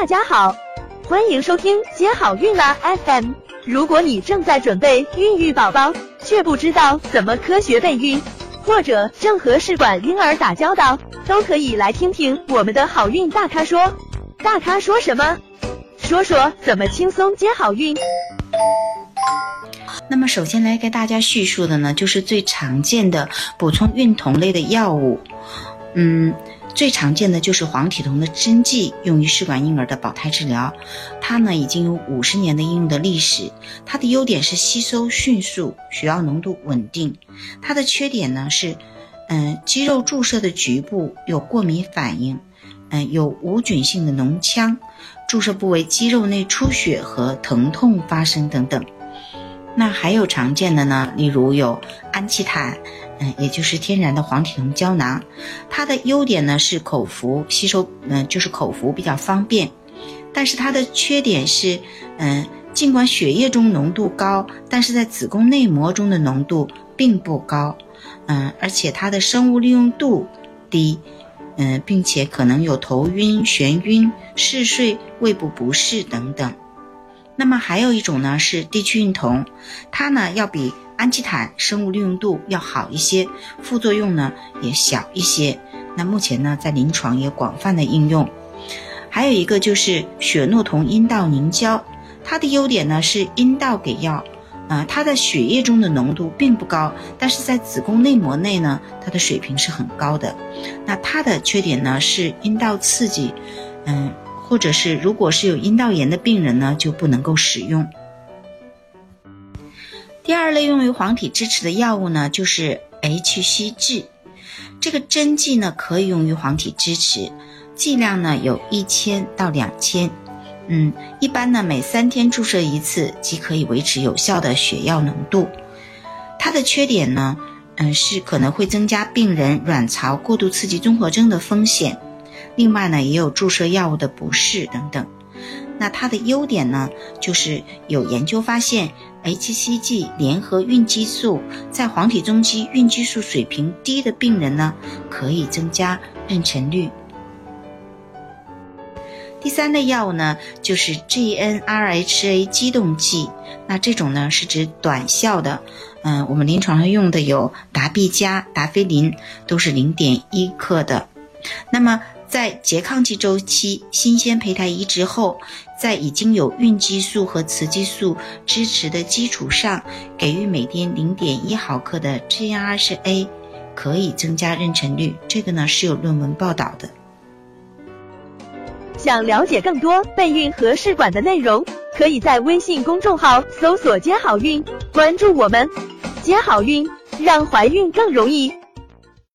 大家好，欢迎收听接好运啦 FM。如果你正在准备孕育宝宝，却不知道怎么科学备孕，或者正和试管婴儿打交道，都可以来听听我们的好运大咖说。大咖说什么？说说怎么轻松接好运。那么首先来给大家叙述的呢，就是最常见的补充孕酮类的药物。嗯，最常见的就是黄体酮的针剂，用于试管婴儿的保胎治疗。它呢已经有五十年的应用的历史。它的优点是吸收迅速，血药浓度稳定。它的缺点呢是，嗯，肌肉注射的局部有过敏反应，嗯，有无菌性的脓腔，注射部位肌肉内出血和疼痛发生等等。那还有常见的呢，例如有安琪坦，嗯，也就是天然的黄体酮胶囊，它的优点呢是口服吸收，嗯，就是口服比较方便，但是它的缺点是，嗯，尽管血液中浓度高，但是在子宫内膜中的浓度并不高，嗯，而且它的生物利用度低，嗯，并且可能有头晕、眩晕、嗜睡、胃部不适等等。那么还有一种呢是地区孕酮，它呢要比安琪坦生物利用度要好一些，副作用呢也小一些。那目前呢在临床也广泛的应用。还有一个就是血诺酮阴道凝胶，它的优点呢是阴道给药，啊，它在血液中的浓度并不高，但是在子宫内膜内呢，它的水平是很高的。那它的缺点呢是阴道刺激，嗯。或者是如果是有阴道炎的病人呢，就不能够使用。第二类用于黄体支持的药物呢，就是 HCG，这个针剂呢可以用于黄体支持，剂量呢有一千到两千，嗯，一般呢每三天注射一次即可以维持有效的血药浓度。它的缺点呢，嗯，是可能会增加病人卵巢过度刺激综合征的风险。另外呢，也有注射药物的不适等等。那它的优点呢，就是有研究发现，HCG 联合孕激素在黄体中期孕激素水平低的病人呢，可以增加妊娠率。第三类药物呢，就是 GnRHA 激动剂。那这种呢，是指短效的。嗯，我们临床上用的有达必佳、达菲林，都是零点一克的。那么在拮抗期周期、新鲜胚胎移植后，在已经有孕激素和雌激素支持的基础上，给予每天零点一毫克的 GnRHA，可以增加妊娠率。这个呢是有论文报道的。想了解更多备孕和试管的内容，可以在微信公众号搜索“接好运”，关注我们，接好运，让怀孕更容易。